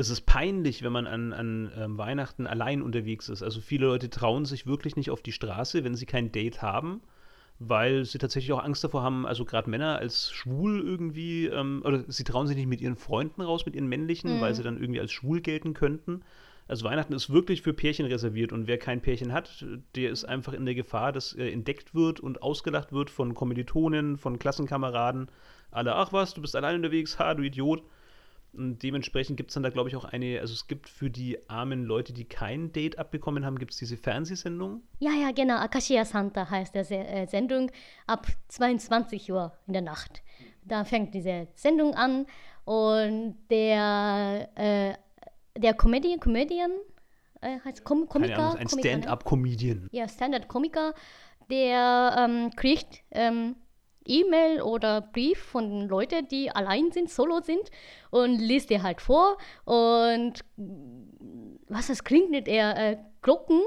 es ist peinlich, wenn man an, an ähm, Weihnachten allein unterwegs ist. Also viele Leute trauen sich wirklich nicht auf die Straße, wenn sie kein Date haben, weil sie tatsächlich auch Angst davor haben, also gerade Männer als schwul irgendwie, ähm, oder sie trauen sich nicht mit ihren Freunden raus, mit ihren männlichen, mhm. weil sie dann irgendwie als schwul gelten könnten. Also Weihnachten ist wirklich für Pärchen reserviert und wer kein Pärchen hat, der ist einfach in der Gefahr, dass er entdeckt wird und ausgelacht wird von Kommilitonen, von Klassenkameraden. Alle, ach was, du bist allein unterwegs, ha, du Idiot. Und dementsprechend gibt es dann da, glaube ich, auch eine, also es gibt für die armen Leute, die kein Date abbekommen haben, gibt es diese Fernsehsendung. Ja, ja, genau. Akashia Santa heißt der äh, Sendung ab 22 Uhr in der Nacht. Da fängt diese Sendung an und der, äh, der Comedian, Comedian äh, heißt Com Komiker. Ahnung, ein ne? Stand-up-Comedian. Ja, Stand-up-Komiker, der ähm, kriegt ähm, E-Mail oder Brief von Leuten, die allein sind, solo sind und liest dir halt vor und was das klingt nicht eher äh, Glocken,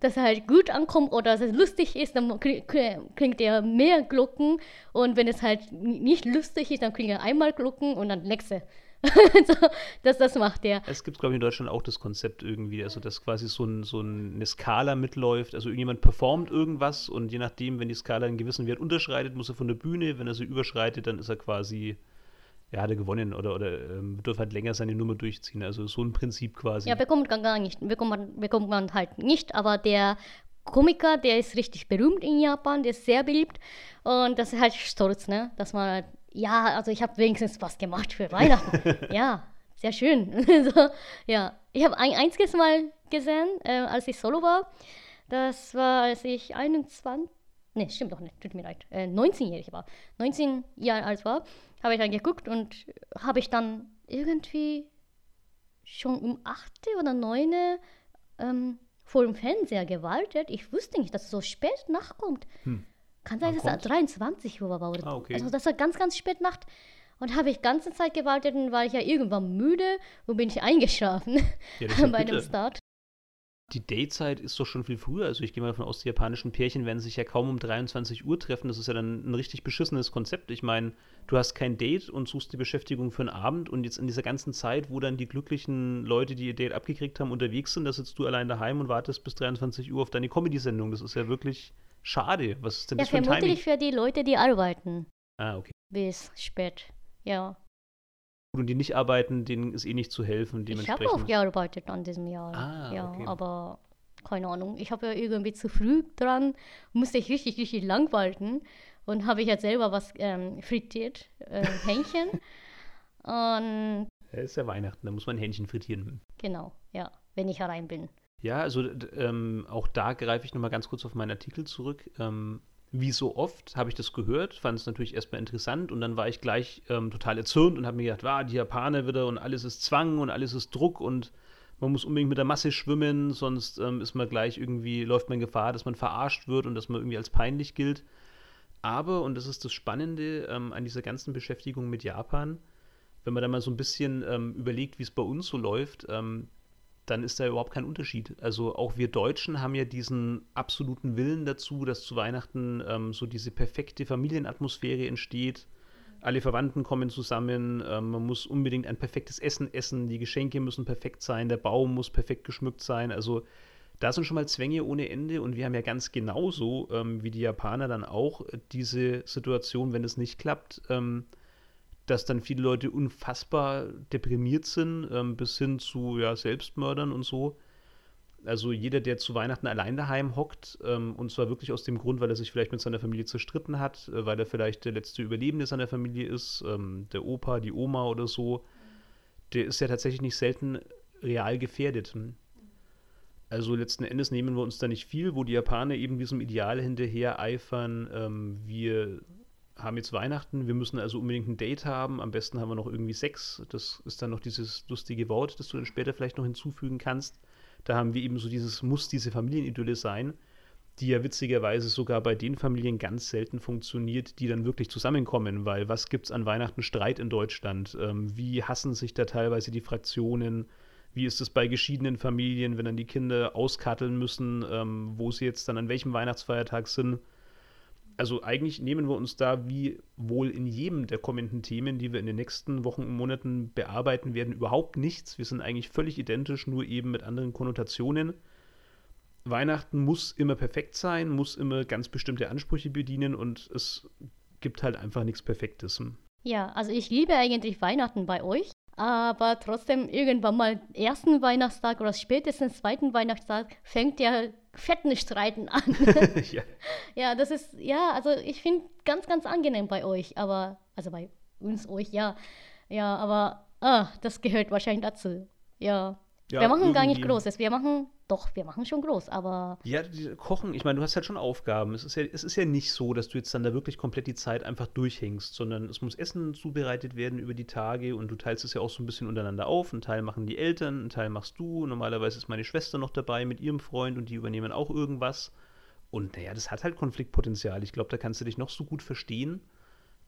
dass er halt gut ankommt oder dass es lustig ist, dann klingt er mehr Glocken und wenn es halt nicht lustig ist, dann klingt er einmal Glocken und dann nächste. so, das, das macht der. Es gibt, glaube ich, in Deutschland auch das Konzept irgendwie, also dass quasi so, ein, so eine Skala mitläuft. Also irgendjemand performt irgendwas und je nachdem, wenn die Skala einen gewissen Wert unterschreitet, muss er von der Bühne, wenn er sie überschreitet, dann ist er quasi, ja, hat er gewonnen oder, oder ähm, darf halt länger seine Nummer durchziehen. Also so ein Prinzip quasi. Ja, bekommt man gar nicht, bekommt man, bekommt man halt nicht, aber der Komiker, der ist richtig berühmt in Japan, der ist sehr beliebt und das ist halt stolz, ne, dass man halt ja, also ich habe wenigstens was gemacht für Weihnachten. ja, sehr schön. so, ja, ich habe ein einziges Mal gesehen, äh, als ich solo war. Das war, als ich 21, ne, stimmt doch nicht, tut mir leid, äh, 19-jährig war. 19 Jahre alt war, habe ich dann geguckt und habe ich dann irgendwie schon um 8 oder 9 ähm, vor dem Fernseher gewartet. Ich wusste nicht, dass es so spät nachkommt. Hm. Kann sein, dass er 23 Uhr war. Oder, ah, okay. Also, dass er ganz, ganz spät macht. Und habe ich ganze Zeit gewartet und war ich ja irgendwann müde und bin ich eingeschlafen ja, bei dem Start. Die Datezeit ist doch schon viel früher. Also ich gehe mal davon aus, die japanischen Pärchen werden sich ja kaum um 23 Uhr treffen. Das ist ja dann ein richtig beschissenes Konzept. Ich meine, du hast kein Date und suchst die Beschäftigung für einen Abend und jetzt in dieser ganzen Zeit, wo dann die glücklichen Leute, die ihr Date abgekriegt haben, unterwegs sind, da sitzt du allein daheim und wartest bis 23 Uhr auf deine Comedy-Sendung. Das ist ja wirklich Schade. Was ist denn ja, das für ein Timing? für die Leute, die arbeiten. Ah, okay. Bis spät, ja. Und die nicht arbeiten, denen ist eh nicht zu helfen. Ich habe auch gearbeitet an diesem Jahr. Ah, ja, okay. aber keine Ahnung. Ich habe ja irgendwie zu früh dran, musste ich richtig, richtig lang warten. Und habe ich jetzt selber was ähm, frittiert, äh, Hähnchen. und. Ja, ist ja Weihnachten, da muss man Hähnchen frittieren. Genau, ja, wenn ich herein bin. Ja, also ähm, auch da greife ich nochmal ganz kurz auf meinen Artikel zurück. Ähm, wie so oft habe ich das gehört, fand es natürlich erstmal interessant und dann war ich gleich ähm, total erzürnt und habe mir gedacht, ah, die Japaner wieder und alles ist Zwang und alles ist Druck und man muss unbedingt mit der Masse schwimmen, sonst ähm, ist man gleich irgendwie, läuft man Gefahr, dass man verarscht wird und dass man irgendwie als peinlich gilt. Aber, und das ist das Spannende ähm, an dieser ganzen Beschäftigung mit Japan, wenn man da mal so ein bisschen ähm, überlegt, wie es bei uns so läuft, dann ist da überhaupt kein Unterschied. Also auch wir Deutschen haben ja diesen absoluten Willen dazu, dass zu Weihnachten ähm, so diese perfekte Familienatmosphäre entsteht. Alle Verwandten kommen zusammen, ähm, man muss unbedingt ein perfektes Essen essen, die Geschenke müssen perfekt sein, der Baum muss perfekt geschmückt sein. Also da sind schon mal Zwänge ohne Ende und wir haben ja ganz genauso ähm, wie die Japaner dann auch diese Situation, wenn es nicht klappt, ähm, dass dann viele Leute unfassbar deprimiert sind, ähm, bis hin zu ja, Selbstmördern und so. Also jeder, der zu Weihnachten allein daheim hockt, ähm, und zwar wirklich aus dem Grund, weil er sich vielleicht mit seiner Familie zerstritten hat, äh, weil er vielleicht der letzte Überlebende seiner Familie ist, ähm, der Opa, die Oma oder so, der ist ja tatsächlich nicht selten real gefährdet. Also letzten Endes nehmen wir uns da nicht viel, wo die Japaner eben diesem Ideal hinterher eifern, ähm, wir haben jetzt Weihnachten, wir müssen also unbedingt ein Date haben. Am besten haben wir noch irgendwie Sex. Das ist dann noch dieses lustige Wort, das du dann später vielleicht noch hinzufügen kannst. Da haben wir eben so dieses, muss diese Familienidylle sein, die ja witzigerweise sogar bei den Familien ganz selten funktioniert, die dann wirklich zusammenkommen, weil was gibt es an Weihnachten Streit in Deutschland? Ähm, wie hassen sich da teilweise die Fraktionen? Wie ist es bei geschiedenen Familien, wenn dann die Kinder auskatteln müssen, ähm, wo sie jetzt dann an welchem Weihnachtsfeiertag sind? Also eigentlich nehmen wir uns da wie wohl in jedem der kommenden Themen, die wir in den nächsten Wochen und Monaten bearbeiten werden, überhaupt nichts. Wir sind eigentlich völlig identisch, nur eben mit anderen Konnotationen. Weihnachten muss immer perfekt sein, muss immer ganz bestimmte Ansprüche bedienen und es gibt halt einfach nichts Perfektes. Ja, also ich liebe eigentlich Weihnachten bei euch, aber trotzdem irgendwann mal ersten Weihnachtstag oder spätestens zweiten Weihnachtstag fängt ja fetten Streiten an. ja. ja, das ist, ja, also ich finde ganz, ganz angenehm bei euch, aber, also bei uns, euch, ja. Ja, aber ah, das gehört wahrscheinlich dazu. Ja. ja wir machen gar nicht Großes. Wir machen doch, wir machen schon groß, aber. Ja, kochen, ich meine, du hast halt schon Aufgaben. Es ist, ja, es ist ja nicht so, dass du jetzt dann da wirklich komplett die Zeit einfach durchhängst, sondern es muss Essen zubereitet werden über die Tage und du teilst es ja auch so ein bisschen untereinander auf. Ein Teil machen die Eltern, ein Teil machst du. Normalerweise ist meine Schwester noch dabei mit ihrem Freund und die übernehmen auch irgendwas. Und naja, das hat halt Konfliktpotenzial. Ich glaube, da kannst du dich noch so gut verstehen.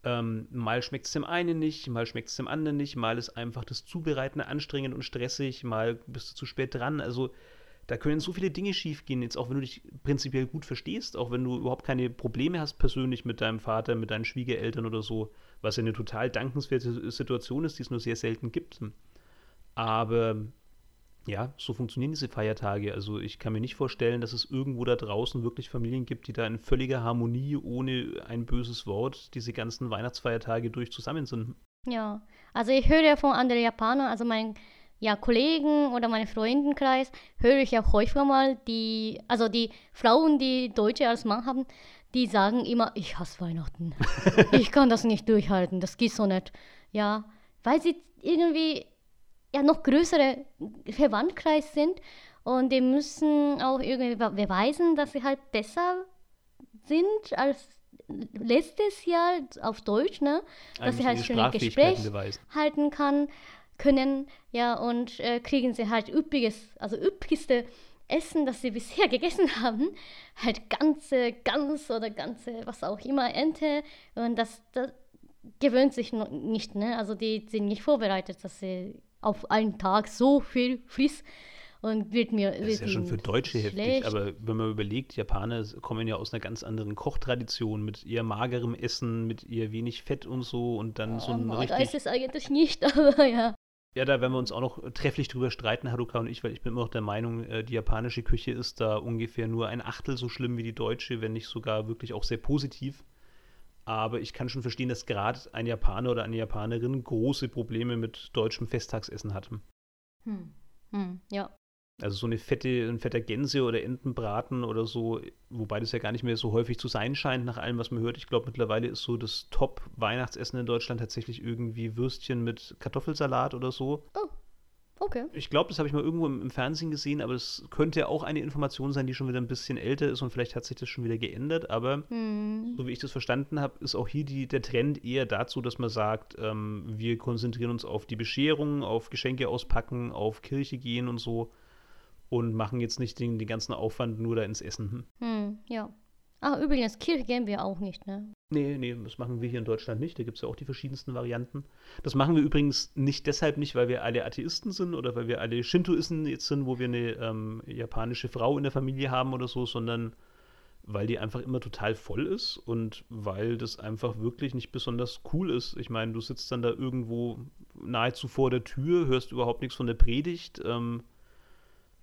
Ähm, mal schmeckt es dem einen nicht, mal schmeckt es dem anderen nicht, mal ist einfach das Zubereiten anstrengend und stressig, mal bist du zu spät dran. Also da können so viele Dinge schiefgehen, jetzt auch wenn du dich prinzipiell gut verstehst, auch wenn du überhaupt keine Probleme hast persönlich mit deinem Vater, mit deinen Schwiegereltern oder so, was ja eine total dankenswerte Situation ist, die es nur sehr selten gibt. Aber ja, so funktionieren diese Feiertage. Also ich kann mir nicht vorstellen, dass es irgendwo da draußen wirklich Familien gibt, die da in völliger Harmonie, ohne ein böses Wort, diese ganzen Weihnachtsfeiertage durch zusammen sind. Ja, also ich höre ja von anderen Japanern, also mein ja, Kollegen oder meinen Freundenkreis höre ich auch häufiger mal, die, also die Frauen, die Deutsche als Mann haben, die sagen immer, ich hasse Weihnachten. ich kann das nicht durchhalten, das geht so nicht. Ja, weil sie irgendwie ja noch größere Verwandtkreis sind und die müssen auch irgendwie beweisen, dass sie halt besser sind als letztes Jahr auf Deutsch, ne? Dass sie halt schon ein Gespräch halten kann können, ja, und äh, kriegen sie halt üppiges, also üppigste Essen, das sie bisher gegessen haben, halt ganze Gans oder ganze, was auch immer, Ente. Und das, das gewöhnt sich noch nicht, ne? Also die sind nicht vorbereitet, dass sie auf einen Tag so viel frisst und wird mir. Das ist ja schon für Deutsche schlecht. heftig, aber wenn man überlegt, Japaner kommen ja aus einer ganz anderen Kochtradition mit eher magerem Essen, mit eher wenig Fett und so und dann oh, so ein richtig. ist es eigentlich nicht, aber ja. Ja, da werden wir uns auch noch trefflich drüber streiten, Haruka und ich, weil ich bin immer noch der Meinung, äh, die japanische Küche ist da ungefähr nur ein Achtel so schlimm wie die deutsche, wenn nicht sogar wirklich auch sehr positiv. Aber ich kann schon verstehen, dass gerade ein Japaner oder eine Japanerin große Probleme mit deutschem Festtagsessen hatte. Hm. Hm. Ja. Also so eine fette, ein fetter Gänse oder Entenbraten oder so, wobei das ja gar nicht mehr so häufig zu sein scheint, nach allem, was man hört. Ich glaube, mittlerweile ist so das Top-Weihnachtsessen in Deutschland tatsächlich irgendwie Würstchen mit Kartoffelsalat oder so. Oh, okay. Ich glaube, das habe ich mal irgendwo im, im Fernsehen gesehen, aber es könnte ja auch eine Information sein, die schon wieder ein bisschen älter ist und vielleicht hat sich das schon wieder geändert. Aber Hm. so wie ich das verstanden habe, ist auch hier die, der Trend eher dazu, dass man sagt, ähm, wir konzentrieren uns auf die Bescherung, auf Geschenke auspacken, auf Kirche gehen und so und machen jetzt nicht den, den ganzen Aufwand nur da ins Essen. Hm. Hm, ja. Ah, übrigens, Kirche gehen wir auch nicht, ne? Nee, nee, das machen wir hier in Deutschland nicht. Da gibt es ja auch die verschiedensten Varianten. Das machen wir übrigens nicht deshalb nicht, weil wir alle Atheisten sind oder weil wir alle Shintoisten jetzt sind, wo wir eine ähm, japanische Frau in der Familie haben oder so, sondern weil die einfach immer total voll ist und weil das einfach wirklich nicht besonders cool ist. Ich meine, du sitzt dann da irgendwo nahezu vor der Tür, hörst überhaupt nichts von der Predigt. Ähm,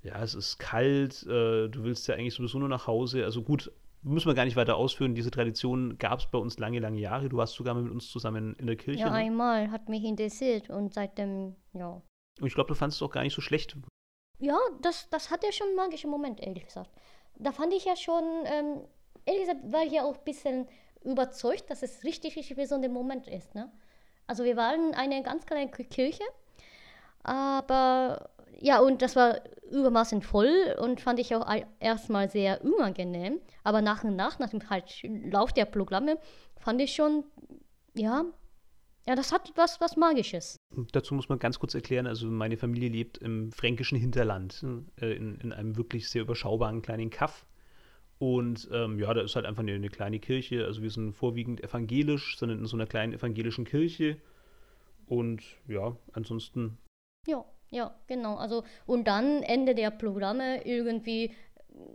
ja, es ist kalt, äh, du willst ja eigentlich sowieso nur nach Hause. Also gut, müssen wir gar nicht weiter ausführen. Diese Tradition gab es bei uns lange, lange Jahre. Du warst sogar mit uns zusammen in der Kirche. Ja, ne? einmal hat mich interessiert und seitdem, ja. Und ich glaube, du fandest es auch gar nicht so schlecht. Ja, das, das hat ja schon einen magischen Moment, ehrlich gesagt. Da fand ich ja schon, ähm, ehrlich gesagt, war ich ja auch ein bisschen überzeugt, dass es richtig, richtig besonderer Moment ist. Ne? Also wir waren eine ganz kleine Ki- Kirche, aber ja, und das war übermaßen voll und fand ich auch erstmal sehr unangenehm. Aber nach und nach, nach dem halt Lauf der Programme, fand ich schon, ja, ja, das hat was, was Magisches. Dazu muss man ganz kurz erklären, also meine Familie lebt im fränkischen Hinterland, äh, in, in einem wirklich sehr überschaubaren kleinen Kaff. Und ähm, ja, da ist halt einfach eine, eine kleine Kirche. Also wir sind vorwiegend evangelisch, sind in so einer kleinen evangelischen Kirche. Und ja, ansonsten Ja, ja, genau. Also und dann Ende der Programme irgendwie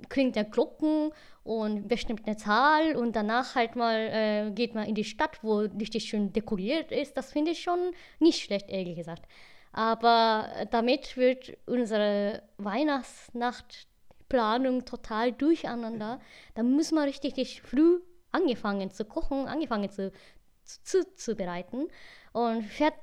klingt der Glocken und bestimmt eine Zahl und danach halt mal äh, geht man in die Stadt, wo richtig schön dekoriert ist. Das finde ich schon nicht schlecht, ehrlich gesagt. Aber damit wird unsere Weihnachtsnachtplanung total durcheinander. Da muss man richtig, richtig früh angefangen zu kochen, angefangen zu, zu, zu bereiten und fährt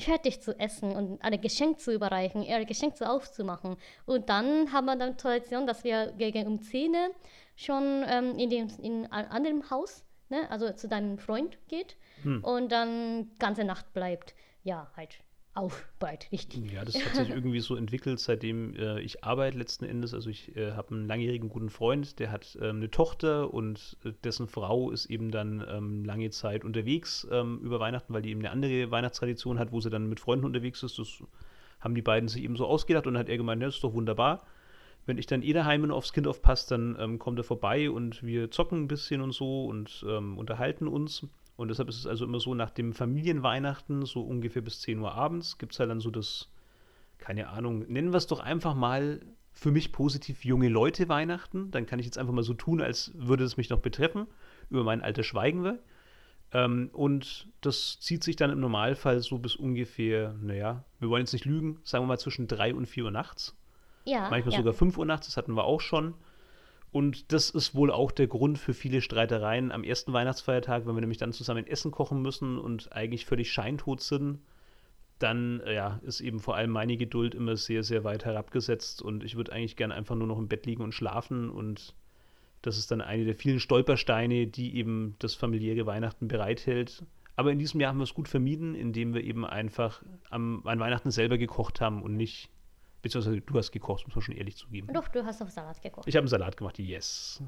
fertig zu essen und ein Geschenk zu überreichen, ihr Geschenk zu aufzumachen. Und dann haben wir dann Tradition, dass wir gegen um 10 Uhr schon ähm, in, dem, in einem anderen Haus, ne, also zu deinem Freund geht Hm. und dann ganze Nacht bleibt. Ja, halt aufbleibt, richtig. Ja, das hat sich irgendwie so entwickelt, seitdem äh, ich arbeite letzten Endes. Also ich äh, habe einen langjährigen guten Freund, der hat ähm, eine Tochter und äh, dessen Frau ist eben dann ähm, lange Zeit unterwegs ähm, über Weihnachten, weil die eben eine andere Weihnachtstradition hat, wo sie dann mit Freunden unterwegs ist. Das haben die beiden sich eben so ausgedacht und hat er gemeint, ja, das ist doch wunderbar. Wenn ich dann eh daheim und aufs Kind aufpasse, dann ähm, kommt er vorbei und wir zocken ein bisschen und so und ähm, unterhalten uns. Und deshalb ist es also immer so, nach dem Familienweihnachten, so ungefähr bis 10 Uhr abends, gibt es halt dann so das, keine Ahnung, nennen wir es doch einfach mal für mich positiv junge Leute Weihnachten. Dann kann ich jetzt einfach mal so tun, als würde es mich noch betreffen. Über mein Alter schweigen wir. Ähm, und das zieht sich dann im Normalfall so bis ungefähr, naja, wir wollen jetzt nicht lügen, sagen wir mal zwischen 3 und 4 Uhr nachts. Ja, Manchmal ja. sogar 5 Uhr nachts, das hatten wir auch schon. Und das ist wohl auch der Grund für viele Streitereien am ersten Weihnachtsfeiertag, wenn wir nämlich dann zusammen Essen kochen müssen und eigentlich völlig scheintot sind. Dann äh, ja, ist eben vor allem meine Geduld immer sehr, sehr weit herabgesetzt und ich würde eigentlich gerne einfach nur noch im Bett liegen und schlafen und das ist dann eine der vielen Stolpersteine, die eben das familiäre Weihnachten bereithält. Aber in diesem Jahr haben wir es gut vermieden, indem wir eben einfach am, an Weihnachten selber gekocht haben und nicht, beziehungsweise du hast gekocht, muss man schon ehrlich zugeben. Doch, du hast auf Salat gekocht. Ich habe einen Salat gemacht, yes.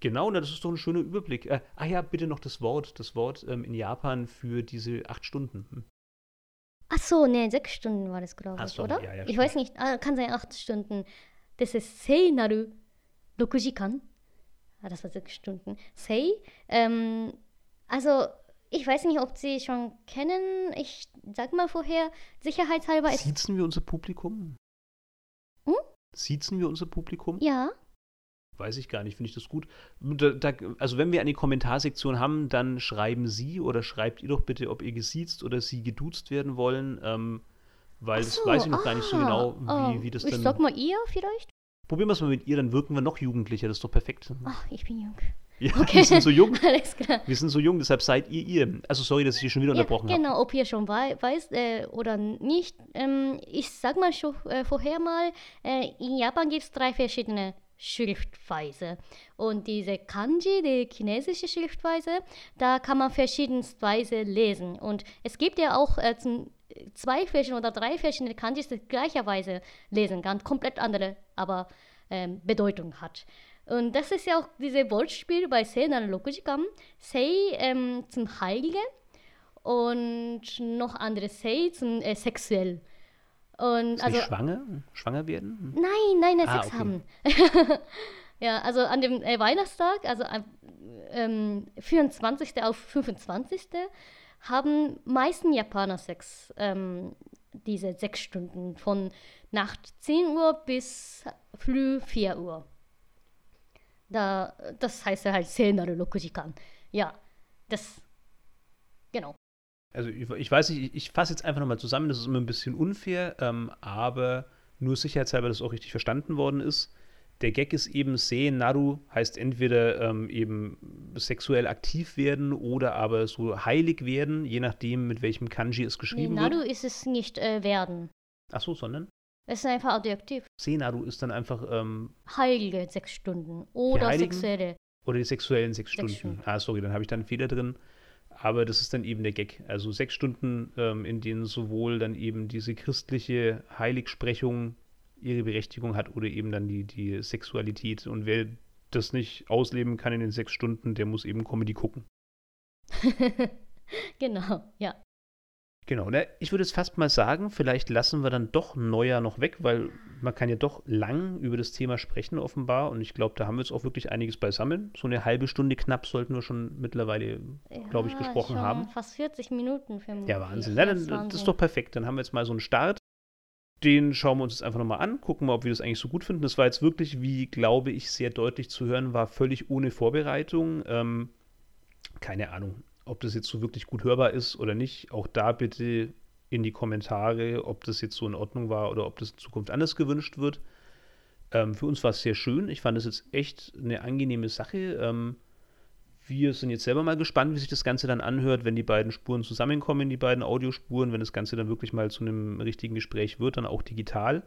Genau, na, das ist doch ein schöner Überblick. Äh, ah ja, bitte noch das Wort, das Wort ähm, in Japan für diese acht Stunden. Hm. Ach so, nee, sechs Stunden war das, glaube ich, so, oder? ja, ja, ich weiß nicht, ah, kann sein acht Stunden. Das ist Sei naru 6時間. Ah, das war sechs Stunden. Sei, ähm, also ich weiß nicht, ob Sie schon kennen. Ich sag mal vorher, sicherheitshalber ist. Siezen wir unser Publikum? Hm? Siezen wir unser Publikum? Ja, Weiß ich gar nicht, finde ich das gut. Da, da, also wenn wir eine Kommentarsektion haben, dann schreiben Sie oder schreibt ihr doch bitte, ob ihr gesiezt oder Sie geduzt werden wollen, ähm, weil Ach das so, weiß ich noch gar nicht so ah, genau, wie, oh, wie das Ich dann... sag mal ihr vielleicht. Probieren wir es mal mit ihr, dann wirken wir noch jugendlicher, das ist doch perfekt. Ach, ich bin jung. Ja, wir sind so jung. Alles klar. Wir sind so jung, deshalb seid ihr ihr. Also sorry, dass ich hier schon wieder Ja, unterbrochen habe. genau, ob ihr schon wei weißt äh, oder nicht. Ähm, ich sag mal schon äh, vorher mal, äh, in Japan gibt es drei verschiedene Schriftweise. Und diese Kanji, die chinesische Schriftweise, da kann man verschiedensweise lesen. Und es gibt ja auch äh, zwei verschiedene oder drei verschiedene Kanjis, die gleicherweise lesen kann, komplett andere, aber ähm, Bedeutung hat. Und das ist ja auch dieses Wortspiel bei Sei Naru Rokujikan. Sei ähm, zum Heilige und noch andere Sei zum äh, sexuell. Und Ist also schwanger? Schwanger werden? Nein, nein, nein, Ah, Sex okay. haben. ja, also an dem äh, Weihnachtstag, also ähm, 24. auf 25. haben meisten Japaner Sex. Ähm, diese sechs Stunden von Nacht 10 Uhr bis früh 4 Uhr. Da, das heißt ja halt Senaru Rokujikan. Ja, das, genau. Also ich, ich weiß nicht, ich, ich fasse jetzt einfach nochmal zusammen, das ist immer ein bisschen unfair, ähm, aber nur sicherheitshalber, dass es auch richtig verstanden worden ist. Der Gag ist eben Se Naru heißt entweder ähm, eben sexuell aktiv werden oder aber so heilig werden, je nachdem, mit welchem Kanji es Nee, geschrieben Naru wird. ist es nicht äh, werden. Achso, sondern Es ist einfach Adjektiv. Se Naru ist dann einfach ähm, Heilige sechs Stunden oder Heiligen? sexuelle. Oder die sexuellen sechs Sechs Stunden. Stunden. Ah, sorry, dann habe ich da einen Fehler drin. Aber das ist dann eben der Gag. Also sechs Stunden, ähm, in denen sowohl dann eben diese christliche Heiligsprechung ihre Berechtigung hat oder eben dann die, die Sexualität. Und wer das nicht ausleben kann in den sechs Stunden, der muss eben Comedy gucken. genau, ja. Genau, ne? ich würde jetzt fast mal sagen, vielleicht lassen wir dann doch Neujahr noch weg, weil man kann ja doch lang über das Thema sprechen offenbar und ich glaube, da haben wir jetzt auch wirklich einiges beisammen. So eine halbe Stunde knapp sollten wir schon mittlerweile, glaube ich, Ja, gesprochen haben. Fast 40 Minuten für Ja, Wahnsinn. Ja, dann, das ist doch perfekt. Dann haben wir jetzt mal so einen Start. Den schauen wir uns jetzt einfach nochmal an, gucken mal, ob wir das eigentlich so gut finden. Das war jetzt wirklich, wie glaube ich, sehr deutlich zu hören war, völlig ohne Vorbereitung. Ähm, keine Ahnung, ob das jetzt so wirklich gut hörbar ist oder nicht. Auch da bitte in die Kommentare, ob das jetzt so in Ordnung war oder ob das in Zukunft anders gewünscht wird. Ähm, für uns war es sehr schön. Ich fand es jetzt echt eine angenehme Sache. Ähm, wir sind jetzt selber mal gespannt, wie sich das Ganze dann anhört, wenn die beiden Spuren zusammenkommen, die beiden Audiospuren, wenn das Ganze dann wirklich mal zu einem richtigen Gespräch wird, dann auch digital.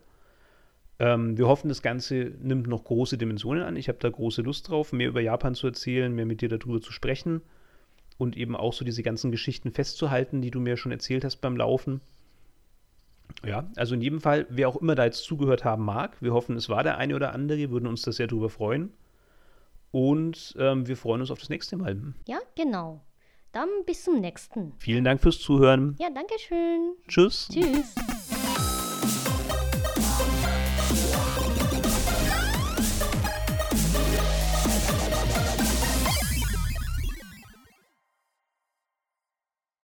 Ähm, wir hoffen, das Ganze nimmt noch große Dimensionen an. Ich habe da große Lust drauf, mehr über Japan zu erzählen, mehr mit dir darüber zu sprechen und eben auch so diese ganzen Geschichten festzuhalten, die du mir schon erzählt hast beim Laufen. Ja, also in jedem Fall, wer auch immer da jetzt zugehört haben mag, wir hoffen, es war der eine oder andere, würden uns das sehr darüber freuen. Und ähm, wir freuen uns auf das nächste Mal. Ja, genau. Dann bis zum nächsten. Vielen Dank fürs Zuhören. Ja, danke schön. Tschüss. Tschüss.